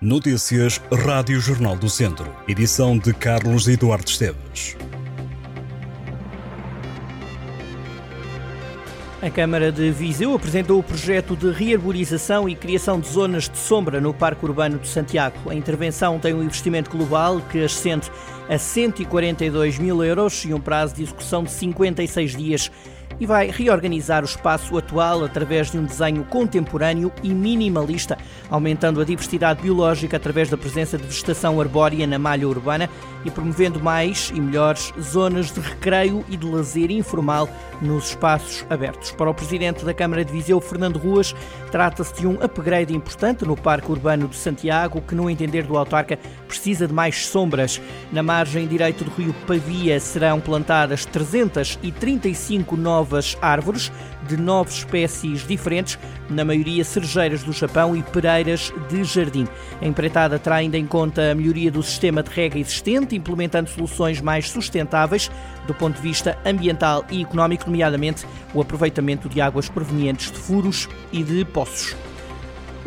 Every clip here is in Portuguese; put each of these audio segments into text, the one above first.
Notícias Rádio Jornal do Centro. Edição de Carlos Eduardo Esteves. A Câmara de Viseu apresentou o projeto de rearborização e criação de zonas de sombra no Parque Urbano de Santiago. A intervenção tem um investimento global que ascende a 142 mil euros e um prazo de execução de 56 dias e vai reorganizar o espaço atual através de um desenho contemporâneo e minimalista, aumentando a diversidade biológica através da presença de vegetação arbórea na malha urbana e promovendo mais e melhores zonas de recreio e de lazer informal nos espaços abertos. Para o presidente da Câmara de Viseu, Fernando Ruas, trata-se de um upgrade importante no Parque Urbano de Santiago, que, no entender do autarca, precisa de mais sombras. Na margem direita do rio Pavia serão plantadas 335 novas árvores de nove espécies diferentes, na maioria cerejeiras do Japão e pereiras de jardim. A empreitada terá ainda em conta a melhoria do sistema de rega existente, implementando soluções mais sustentáveis do ponto de vista ambiental e económico, nomeadamente o aproveitamento de águas provenientes de furos e de poços.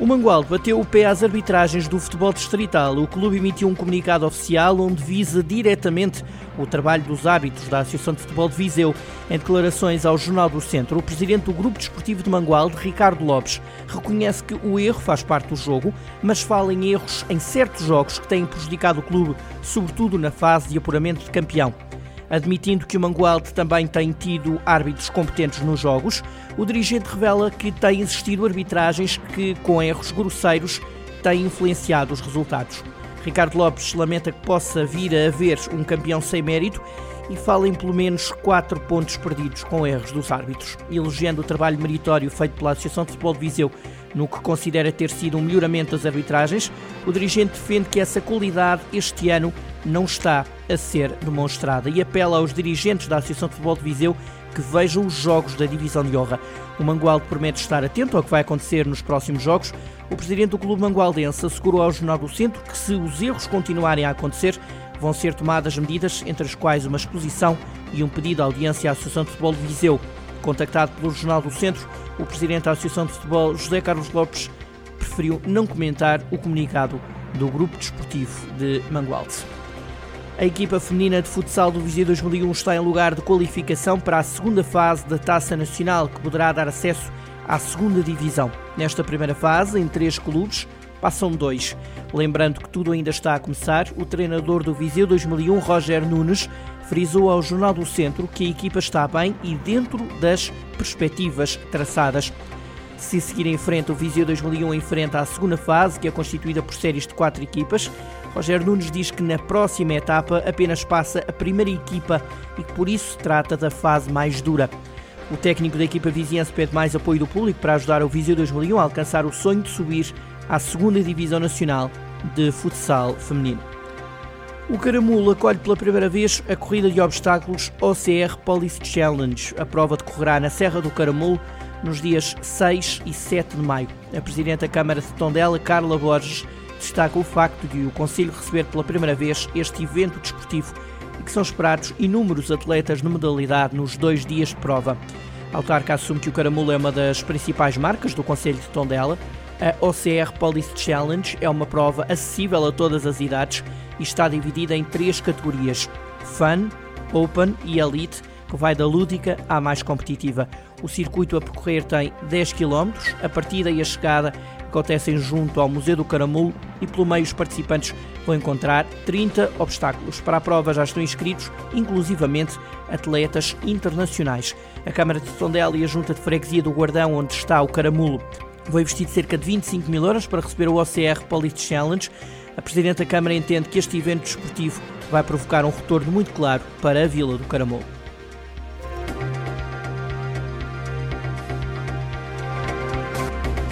O Mangualde bateu o pé às arbitragens do futebol distrital. O clube emitiu um comunicado oficial onde visa diretamente o trabalho dos árbitros da Associação de Futebol de Viseu. Em declarações ao Jornal do Centro, o presidente do Grupo Desportivo de Mangualde, Ricardo Lopes, reconhece que o erro faz parte do jogo, mas fala em erros em certos jogos que têm prejudicado o clube, sobretudo na fase de apuramento de campeão. Admitindo que o Mangualde também tem tido árbitros competentes nos jogos, o dirigente revela que tem existido arbitragens que, com erros grosseiros, têm influenciado os resultados. Ricardo Lopes lamenta que possa vir a haver um campeão sem mérito e fala em pelo menos quatro pontos perdidos com erros dos árbitros, elogiando o trabalho meritório feito pela Associação de Futebol de Viseu no que considera ter sido um melhoramento das arbitragens, o dirigente defende que essa qualidade este ano não está a ser demonstrada e apela aos dirigentes da Associação de Futebol de Viseu que vejam os jogos da Divisão de Honra. O Mangualde promete estar atento ao que vai acontecer nos próximos jogos. O presidente do clube mangualdense assegurou ao Jornal do Centro que se os erros continuarem a acontecer, vão ser tomadas medidas, entre as quais uma exposição e um pedido de audiência à Associação de Futebol de Viseu. Contactado pelo Jornal do Centro, o presidente da Associação de Futebol, José Carlos Lopes, preferiu não comentar o comunicado do Grupo Desportivo de Mangualde. A equipa feminina de futsal do Viseu 2001 está em lugar de qualificação para a segunda fase da Taça Nacional, que poderá dar acesso à segunda divisão. Nesta primeira fase, em três clubes, passam dois. Lembrando que tudo ainda está a começar, o treinador do Viseu 2001, Roger Nunes, frisou ao Jornal do Centro que a equipa está bem e dentro das perspectivas traçadas. Se seguir em frente, o Viseu 2001 enfrenta a segunda fase, que é constituída por séries de quatro equipas. Roger Nunes diz que na próxima etapa apenas passa a primeira equipa e que por isso se trata da fase mais dura. O técnico da equipa viziense pede mais apoio do público para ajudar o Viseu 2001 a alcançar o sonho de subir à segunda Divisão Nacional de Futsal Feminino. O Caramulo acolhe pela primeira vez a corrida de obstáculos OCR Police Challenge. A prova decorrerá na Serra do Caramulo nos dias 6 e 7 de maio. A Presidente da Câmara de Tondela, Carla Borges, destaca o facto de o Conselho receber pela primeira vez este evento desportivo e que são esperados inúmeros atletas na modalidade nos dois dias de prova. A autarca assume que o Caramulo é uma das principais marcas do Conselho de Tondela a OCR Police Challenge é uma prova acessível a todas as idades e está dividida em três categorias: Fun, Open e Elite, que vai da lúdica à mais competitiva. O circuito a percorrer tem 10 km, a partida e a chegada acontecem junto ao Museu do Caramulo e pelo meio os participantes vão encontrar 30 obstáculos. Para a prova já estão inscritos, inclusivamente atletas internacionais. A Câmara de Tondela e a Junta de Freguesia do Guardão, onde está o Caramulo, Vou investir cerca de 25 mil euros para receber o OCR Police Challenge. A Presidente da Câmara entende que este evento desportivo vai provocar um retorno muito claro para a Vila do Caramulo.